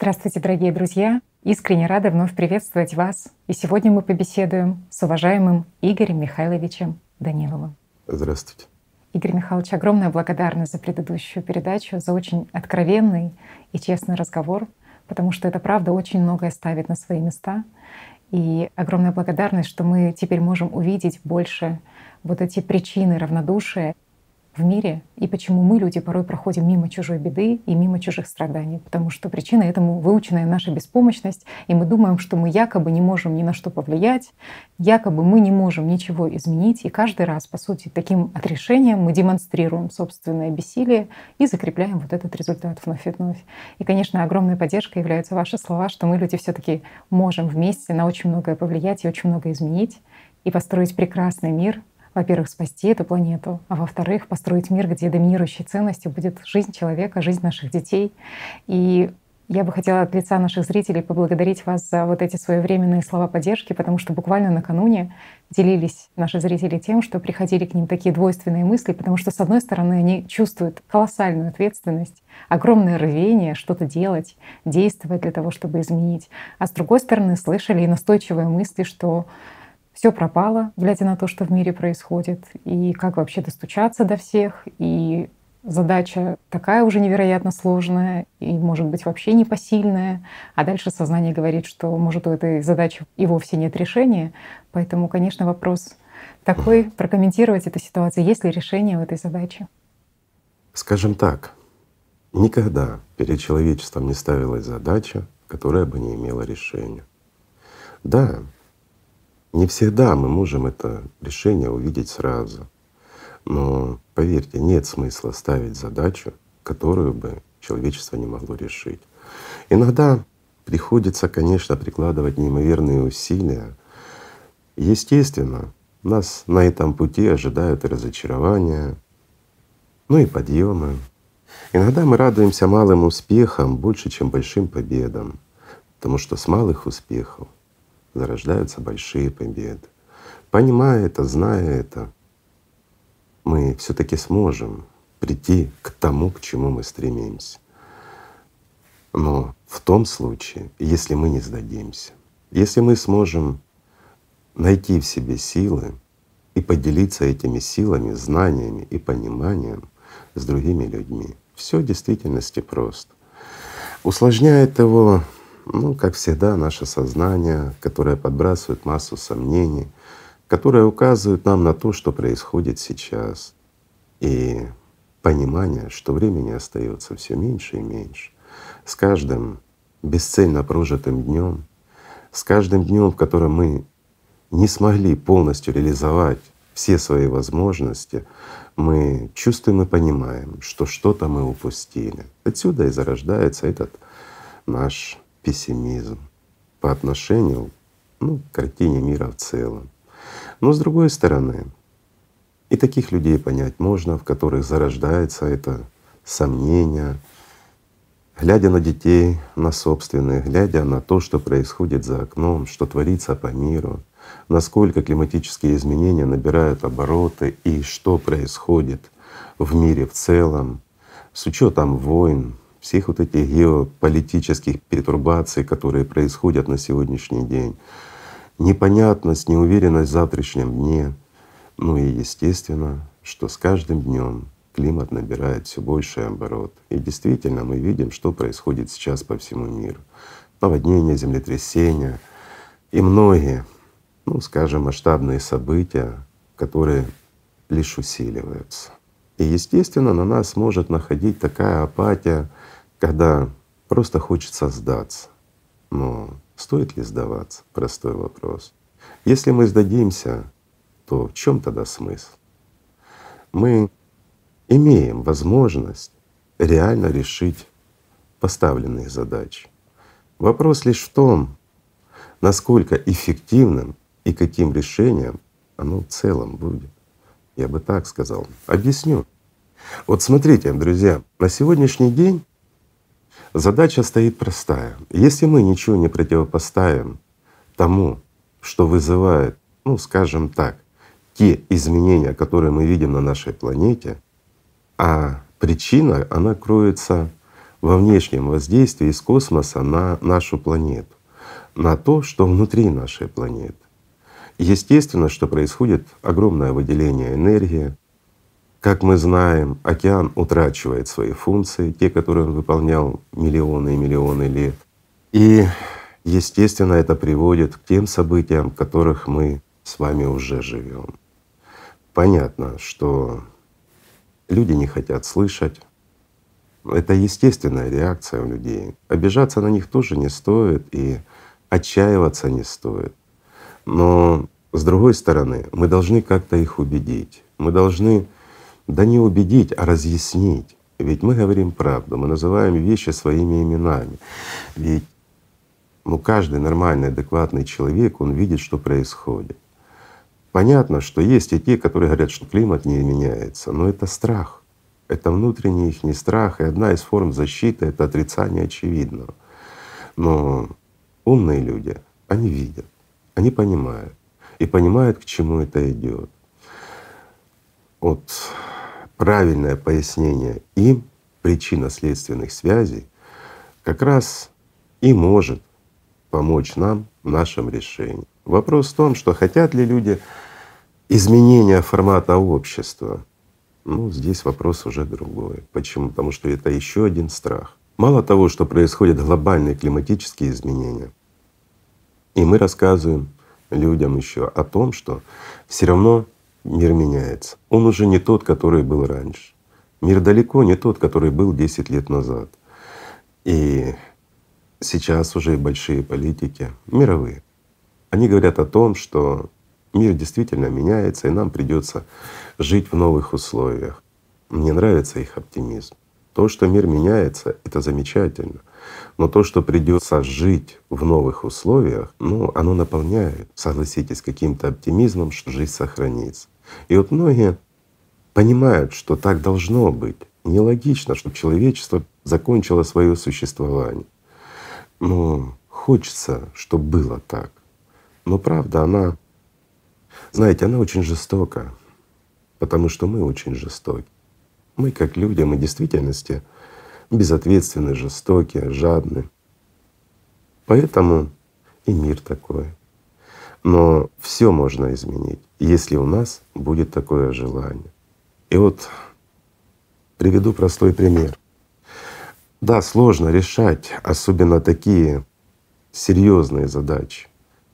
Здравствуйте, дорогие друзья! Искренне рада вновь приветствовать вас. И сегодня мы побеседуем с уважаемым Игорем Михайловичем Даниловым. Здравствуйте. Игорь Михайлович, огромная благодарность за предыдущую передачу, за очень откровенный и честный разговор, потому что это правда очень многое ставит на свои места. И огромная благодарность, что мы теперь можем увидеть больше вот эти причины равнодушия в мире и почему мы, люди, порой проходим мимо чужой беды и мимо чужих страданий. Потому что причина этому выученная наша беспомощность, и мы думаем, что мы якобы не можем ни на что повлиять, якобы мы не можем ничего изменить. И каждый раз, по сути, таким отрешением мы демонстрируем собственное бессилие и закрепляем вот этот результат вновь и вновь. И, конечно, огромной поддержкой являются ваши слова, что мы, люди, все таки можем вместе на очень многое повлиять и очень много изменить и построить прекрасный мир, во-первых, спасти эту планету, а во-вторых, построить мир, где доминирующей ценностью будет жизнь человека, жизнь наших детей. И я бы хотела от лица наших зрителей поблагодарить вас за вот эти своевременные слова поддержки, потому что буквально накануне делились наши зрители тем, что приходили к ним такие двойственные мысли, потому что, с одной стороны, они чувствуют колоссальную ответственность, огромное рвение что-то делать, действовать для того, чтобы изменить, а с другой стороны, слышали и настойчивые мысли, что все пропало, глядя на то, что в мире происходит, и как вообще достучаться до всех, и задача такая уже невероятно сложная и, может быть, вообще непосильная. А дальше сознание говорит, что, может, у этой задачи и вовсе нет решения. Поэтому, конечно, вопрос такой, прокомментировать эту ситуацию. Есть ли решение у этой задачи? Скажем так, никогда перед человечеством не ставилась задача, которая бы не имела решения. Да, не всегда мы можем это решение увидеть сразу. Но поверьте, нет смысла ставить задачу, которую бы человечество не могло решить. Иногда приходится, конечно, прикладывать неимоверные усилия. Естественно, нас на этом пути ожидают и разочарования, ну и подъемы. Иногда мы радуемся малым успехам больше, чем большим победам, потому что с малых успехов зарождаются большие победы. Понимая это, зная это, мы все таки сможем прийти к тому, к чему мы стремимся. Но в том случае, если мы не сдадимся, если мы сможем найти в себе силы и поделиться этими силами, знаниями и пониманием с другими людьми, все в действительности просто. Усложняет его ну, как всегда, наше сознание, которое подбрасывает массу сомнений, которое указывает нам на то, что происходит сейчас. И понимание, что времени остается все меньше и меньше. С каждым бесцельно прожитым днем, с каждым днем, в котором мы не смогли полностью реализовать все свои возможности, мы чувствуем и понимаем, что что-то мы упустили. Отсюда и зарождается этот наш пессимизм по отношению ну, к картине мира в целом. Но с другой стороны, и таких людей понять можно, в которых зарождается это сомнение, глядя на детей, на собственных, глядя на то, что происходит за окном, что творится по миру, насколько климатические изменения набирают обороты и что происходит в мире в целом, с учетом войн, всех вот этих геополитических пертурбаций, которые происходят на сегодняшний день, непонятность, неуверенность в завтрашнем дне. Ну и естественно, что с каждым днем климат набирает все больше оборот. И действительно мы видим, что происходит сейчас по всему миру. Наводнения, землетрясения и многие, ну скажем, масштабные события, которые лишь усиливаются. И естественно на нас может находить такая апатия, когда просто хочется сдаться. Но стоит ли сдаваться? Простой вопрос. Если мы сдадимся, то в чем тогда смысл? Мы имеем возможность реально решить поставленные задачи. Вопрос лишь в том, насколько эффективным и каким решением оно в целом будет. Я бы так сказал. Объясню. Вот смотрите, друзья, на сегодняшний день Задача стоит простая. Если мы ничего не противопоставим тому, что вызывает, ну скажем так, те изменения, которые мы видим на нашей планете, а причина, она кроется во внешнем воздействии из космоса на нашу планету, на то, что внутри нашей планеты. Естественно, что происходит огромное выделение энергии. Как мы знаем, океан утрачивает свои функции, те, которые он выполнял миллионы и миллионы лет. И естественно, это приводит к тем событиям, в которых мы с вами уже живем. Понятно, что люди не хотят слышать. Это естественная реакция у людей. Обижаться на них тоже не стоит и отчаиваться не стоит. Но с другой стороны, мы должны как-то их убедить. Мы должны, да не убедить, а разъяснить. Ведь мы говорим правду, мы называем вещи своими именами. Ведь ну, каждый нормальный, адекватный человек, он видит, что происходит. Понятно, что есть и те, которые говорят, что климат не меняется, но это страх. Это внутренний их не страх, и одна из форм защиты — это отрицание очевидного. Но умные люди, они видят, они понимают и понимают, к чему это идет. Вот правильное пояснение им причинно-следственных связей как раз и может помочь нам в нашем решении. Вопрос в том, что хотят ли люди изменения формата общества. Ну, здесь вопрос уже другой. Почему? Потому что это еще один страх. Мало того, что происходят глобальные климатические изменения, и мы рассказываем людям еще о том, что все равно мир меняется. Он уже не тот, который был раньше. Мир далеко не тот, который был 10 лет назад. И сейчас уже большие политики, мировые, они говорят о том, что мир действительно меняется, и нам придется жить в новых условиях. Мне нравится их оптимизм. То, что мир меняется, это замечательно. Но то, что придется жить в новых условиях, ну, оно наполняет, согласитесь, каким-то оптимизмом, что жизнь сохранится. И вот многие понимают, что так должно быть. Нелогично, чтобы человечество закончило свое существование. Но хочется, чтобы было так. Но правда, она, знаете, она очень жестока, потому что мы очень жестоки. Мы как люди, мы в действительности безответственны, жестоки, жадны. Поэтому и мир такой. Но все можно изменить, если у нас будет такое желание. И вот приведу простой пример. Да, сложно решать, особенно такие серьезные задачи,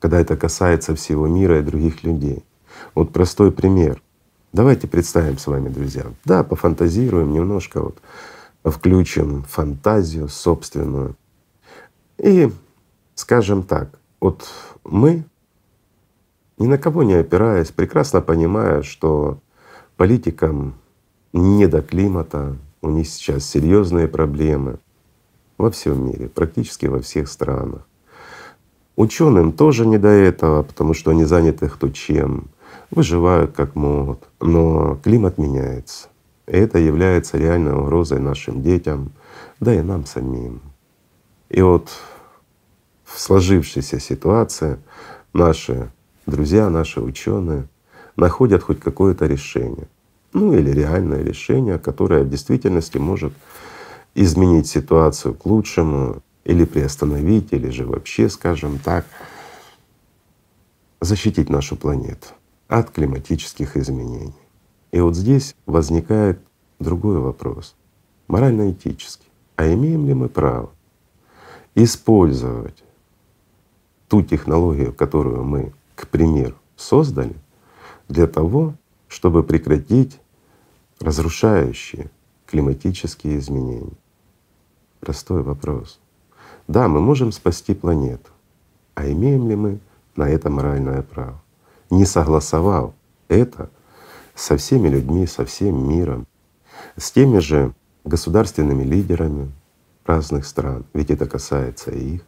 когда это касается всего мира и других людей. Вот простой пример. Давайте представим с вами, друзья. Да, пофантазируем немножко, вот включим фантазию собственную. И скажем так, вот мы, ни на кого не опираясь, прекрасно понимая, что политикам не до климата, у них сейчас серьезные проблемы во всем мире, практически во всех странах. Ученым тоже не до этого, потому что они заняты кто чем, выживают как могут. Но климат меняется. Это является реальной угрозой нашим детям, да и нам самим. И вот в сложившейся ситуации наши друзья, наши ученые находят хоть какое-то решение ну или реальное решение, которое в действительности может изменить ситуацию к лучшему или приостановить, или же вообще, скажем так, защитить нашу планету от климатических изменений. И вот здесь возникает другой вопрос, морально-этический. А имеем ли мы право использовать ту технологию, которую мы, к примеру, создали, для того, чтобы прекратить разрушающие климатические изменения? Простой вопрос. Да, мы можем спасти планету, а имеем ли мы на это моральное право? Не согласовал это со всеми людьми, со всем миром, с теми же государственными лидерами разных стран, ведь это касается и их.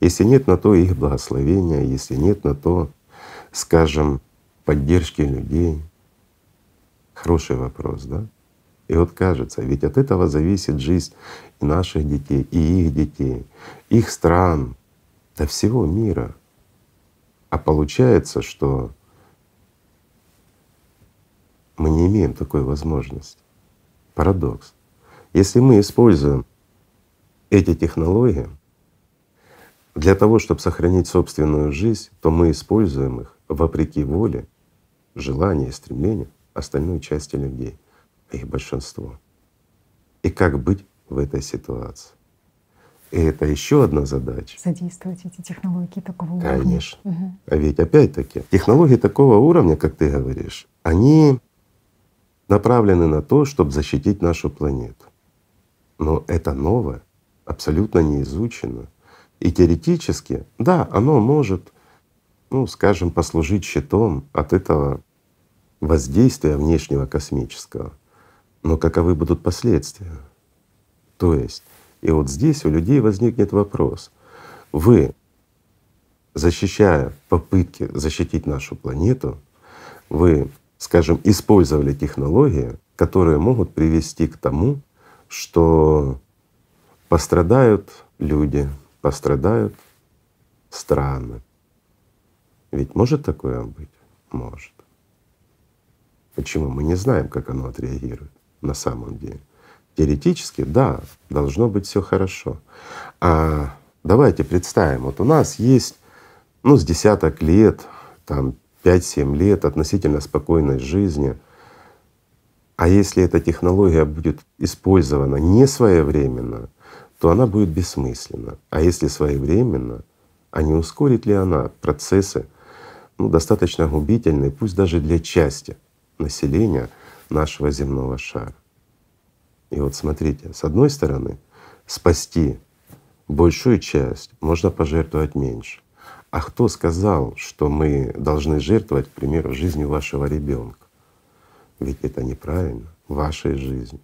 Если нет на то их благословения, если нет на то, скажем, поддержки людей, Хороший вопрос, да? И вот кажется, ведь от этого зависит жизнь наших детей, и их детей, их стран, до всего мира. А получается, что мы не имеем такой возможности. Парадокс. Если мы используем эти технологии для того, чтобы сохранить собственную жизнь, то мы используем их вопреки воле, желанию и стремлению остальной части людей, их большинство. И как быть в этой ситуации? И это еще одна задача. Задействовать эти технологии такого уровня. Конечно. Угу. А ведь опять-таки технологии такого уровня, как ты говоришь, они направлены на то, чтобы защитить нашу планету. Но это новое, абсолютно не изучено. И теоретически, да, оно может, ну, скажем, послужить щитом от этого воздействия внешнего космического. Но каковы будут последствия? То есть, и вот здесь у людей возникнет вопрос. Вы, защищая попытки защитить нашу планету, вы, скажем, использовали технологии, которые могут привести к тому, что пострадают люди, пострадают страны. Ведь может такое быть? Может. Почему? Мы не знаем, как оно отреагирует на самом деле. Теоретически, да, должно быть все хорошо. А давайте представим, вот у нас есть ну, с десяток лет, там 5-7 лет относительно спокойной жизни. А если эта технология будет использована не своевременно, то она будет бессмысленна. А если своевременно, а не ускорит ли она процессы, ну, достаточно губительные, пусть даже для части населения нашего земного шара. И вот смотрите, с одной стороны, спасти большую часть можно пожертвовать меньше. А кто сказал, что мы должны жертвовать, к примеру, жизнью вашего ребенка? Ведь это неправильно, вашей жизнью.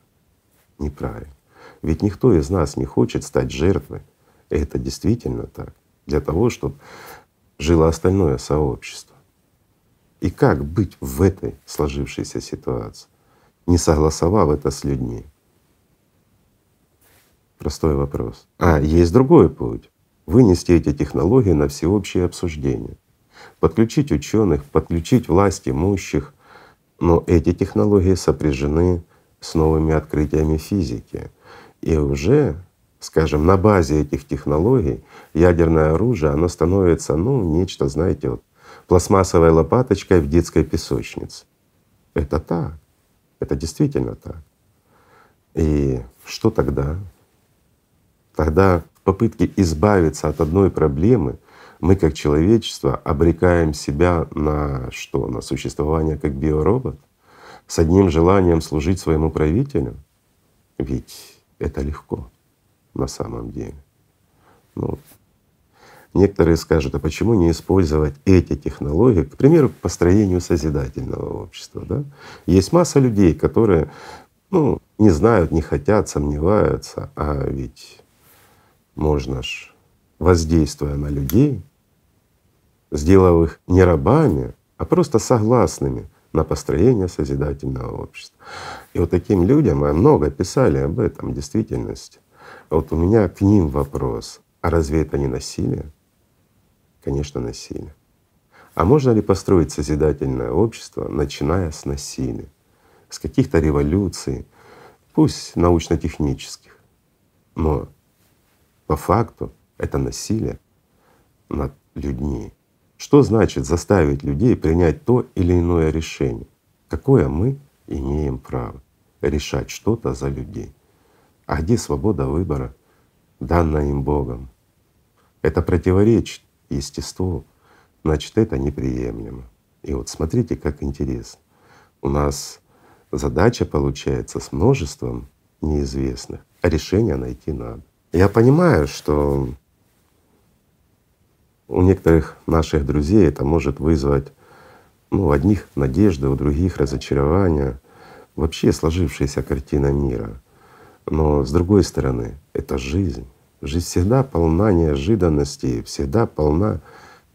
Неправильно. Ведь никто из нас не хочет стать жертвой. И это действительно так. Для того, чтобы жило остальное сообщество. И как быть в этой сложившейся ситуации, не согласовав это с людьми? Простой вопрос. А есть другой путь. Вынести эти технологии на всеобщее обсуждение. Подключить ученых, подключить власть имущих. Но эти технологии сопряжены с новыми открытиями физики. И уже, скажем, на базе этих технологий ядерное оружие, оно становится, ну, нечто, знаете, вот пластмассовой лопаточкой в детской песочнице. Это так. Это действительно так. И что тогда? Тогда попытке избавиться от одной проблемы мы как человечество обрекаем себя на что? На существование как биоробот? С одним желанием служить своему правителю? Ведь это легко на самом деле. Ну, некоторые скажут, а почему не использовать эти технологии, к примеру, к построению созидательного общества? Да? Есть масса людей, которые ну, не знают, не хотят, сомневаются, а ведь можно ж, воздействуя на людей, сделав их не рабами, а просто согласными на построение созидательного общества. И вот таким людям мы много писали об этом в действительности. Вот у меня к ним вопрос, а разве это не насилие? Конечно, насилие. А можно ли построить созидательное общество, начиная с насилия, с каких-то революций, пусть научно-технических, но по факту это насилие над людьми. Что значит заставить людей принять то или иное решение? Какое мы имеем право решать что-то за людей? А где свобода выбора, данная им Богом? Это противоречит естеству, значит это неприемлемо. И вот смотрите, как интересно. У нас задача получается с множеством неизвестных, а решение найти надо. Я понимаю, что у некоторых наших друзей это может вызвать ну, у одних надежды, у других разочарования, вообще сложившаяся картина мира. Но с другой стороны, это жизнь. Жизнь всегда полна неожиданностей, всегда полна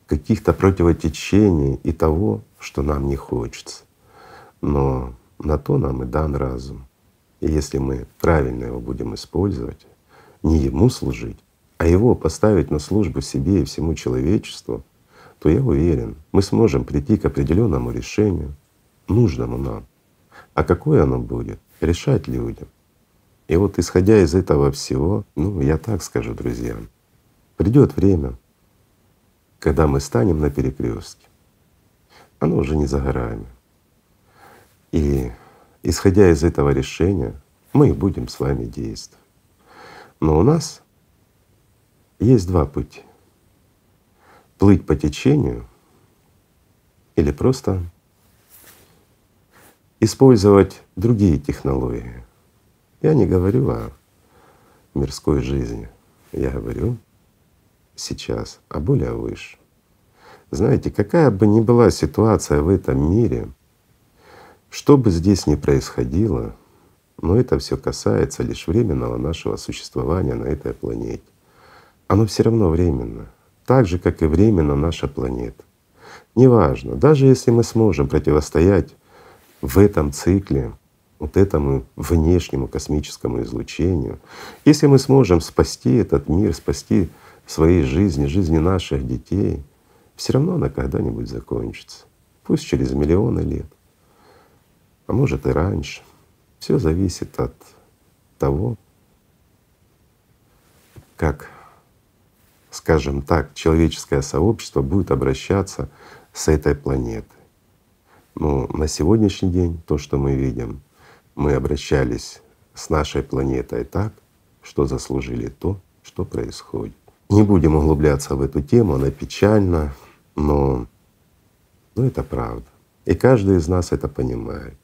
каких-то противотечений и того, что нам не хочется. Но на то нам и дан разум. И если мы правильно его будем использовать, не ему служить, а его поставить на службу себе и всему человечеству, то я уверен, мы сможем прийти к определенному решению, нужному нам. А какое оно будет, решать людям. И вот исходя из этого всего, ну я так скажу, друзья, придет время, когда мы станем на перекрестке. Оно уже не за горами. И исходя из этого решения, мы будем с вами действовать. Но у нас есть два пути. Плыть по течению или просто использовать другие технологии. Я не говорю о мирской жизни, я говорю сейчас о более высшем. Знаете, какая бы ни была ситуация в этом мире, что бы здесь ни происходило, но это все касается лишь временного нашего существования на этой планете. Оно все равно временно, так же, как и временно наша планета. Неважно, даже если мы сможем противостоять в этом цикле вот этому внешнему космическому излучению, если мы сможем спасти этот мир, спасти своей жизни, жизни наших детей, все равно она когда-нибудь закончится. Пусть через миллионы лет, а может и раньше. Все зависит от того, как, скажем так, человеческое сообщество будет обращаться с этой планетой. Но на сегодняшний день то, что мы видим, мы обращались с нашей планетой так, что заслужили то, что происходит. Не будем углубляться в эту тему, она печальна, но, но это правда. И каждый из нас это понимает.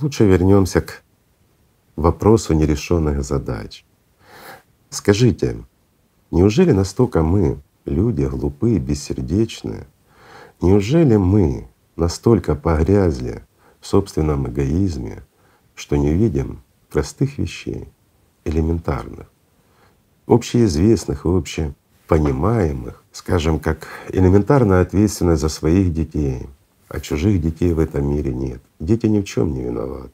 Лучше вернемся к вопросу нерешенных задач. Скажите, неужели настолько мы, люди глупые, бессердечные, неужели мы настолько погрязли в собственном эгоизме, что не видим простых вещей, элементарных, общеизвестных и общепонимаемых, скажем, как элементарная ответственность за своих детей, а чужих детей в этом мире нет. Дети ни в чем не виноваты.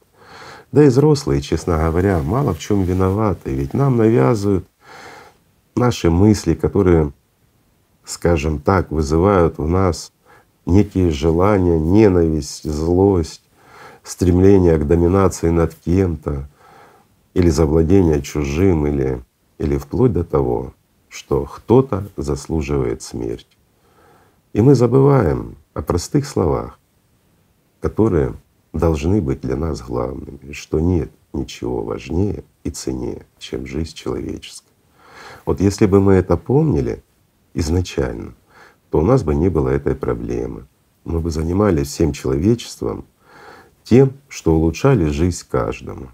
Да и взрослые, честно говоря, мало в чем виноваты, ведь нам навязывают наши мысли, которые, скажем так, вызывают в нас некие желания, ненависть, злость, стремление к доминации над кем-то или завладение чужим, или, или вплоть до того, что кто-то заслуживает смерти. И мы забываем о простых словах, которые должны быть для нас главными, что нет ничего важнее и ценнее, чем жизнь человеческая. Вот если бы мы это помнили изначально, то у нас бы не было этой проблемы. Мы бы занимались всем человечеством тем, что улучшали жизнь каждому.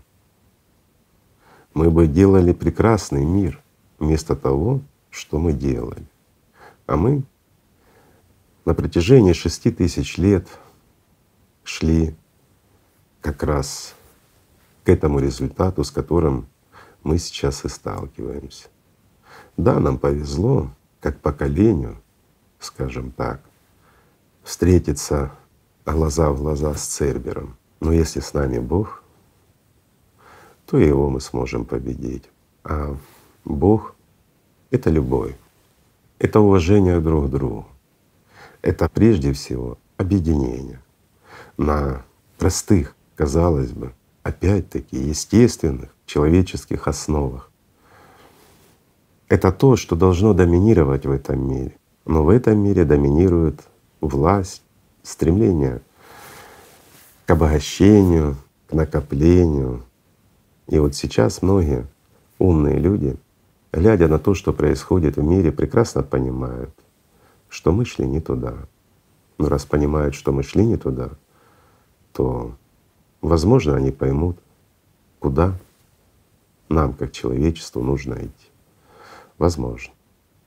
Мы бы делали прекрасный мир вместо того, что мы делали. А мы на протяжении шести тысяч лет шли как раз к этому результату, с которым мы сейчас и сталкиваемся. Да, нам повезло, как поколению, скажем так, встретиться глаза в глаза с Цербером. Но если с нами Бог, то его мы сможем победить. А Бог — это любовь, это уважение друг к другу, это прежде всего объединение на простых, казалось бы, опять-таки естественных человеческих основах. Это то, что должно доминировать в этом мире. Но в этом мире доминирует власть, стремление к обогащению, к накоплению. И вот сейчас многие умные люди, глядя на то, что происходит в мире, прекрасно понимают, что мы шли не туда. Но раз понимают, что мы шли не туда, то, возможно, они поймут, куда нам, как человечеству, нужно идти. Возможно.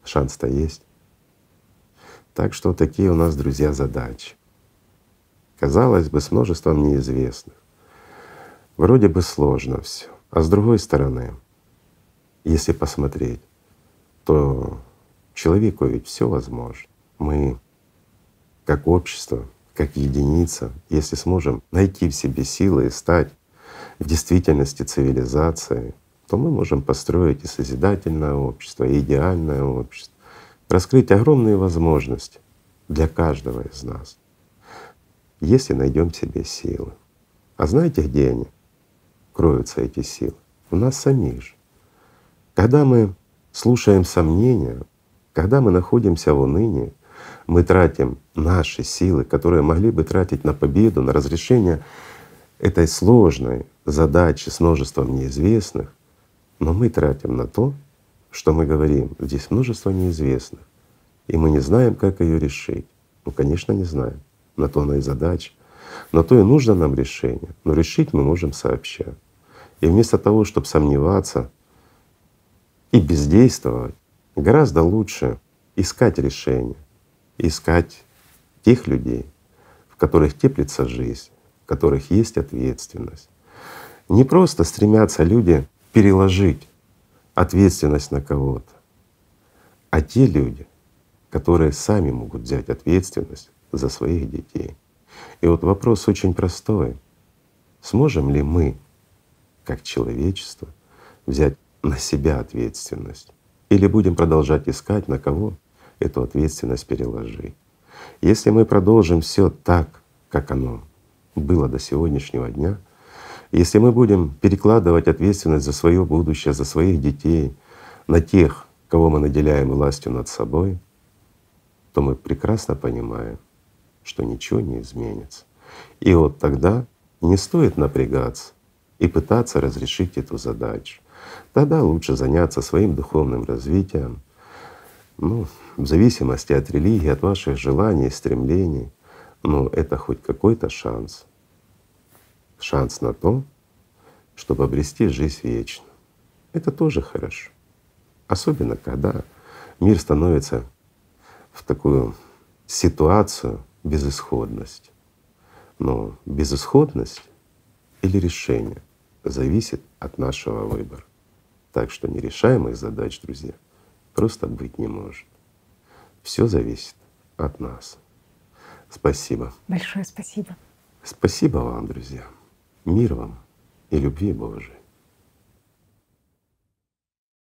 Шанс-то есть. Так что такие у нас, друзья, задачи. Казалось бы, с множеством неизвестных. Вроде бы сложно все. А с другой стороны, если посмотреть, то человеку ведь все возможно. Мы как общество, как единица, если сможем найти в себе силы и стать в действительности цивилизацией, то мы можем построить и созидательное общество, и идеальное общество, раскрыть огромные возможности для каждого из нас, если найдем себе силы. А знаете, где они? кроются эти силы? У нас самих же. Когда мы слушаем сомнения, когда мы находимся в унынии, мы тратим наши силы, которые могли бы тратить на победу, на разрешение этой сложной задачи с множеством неизвестных, но мы тратим на то, что мы говорим, здесь множество неизвестных, и мы не знаем, как ее решить. Ну, конечно, не знаем. На то она и задача. На то и нужно нам решение. Но решить мы можем сообща. И вместо того, чтобы сомневаться и бездействовать, гораздо лучше искать решение, искать тех людей, в которых теплится жизнь, в которых есть ответственность. Не просто стремятся люди переложить ответственность на кого-то, а те люди, которые сами могут взять ответственность за своих детей. И вот вопрос очень простой. Сможем ли мы, как человечество, взять на себя ответственность? Или будем продолжать искать, на кого эту ответственность переложить? Если мы продолжим все так, как оно было до сегодняшнего дня, если мы будем перекладывать ответственность за свое будущее, за своих детей на тех, кого мы наделяем властью над собой, то мы прекрасно понимаем, что ничего не изменится. И вот тогда не стоит напрягаться и пытаться разрешить эту задачу. Тогда лучше заняться своим духовным развитием, ну, в зависимости от религии, от ваших желаний, стремлений, но это хоть какой-то шанс шанс на то, чтобы обрести жизнь вечную. Это тоже хорошо. Особенно когда мир становится в такую ситуацию безысходности. Но безысходность или решение зависит от нашего выбора. Так что нерешаемых задач, друзья, просто быть не может. Все зависит от нас. Спасибо. Большое спасибо. Спасибо вам, друзья. Мир вам и любви Божией.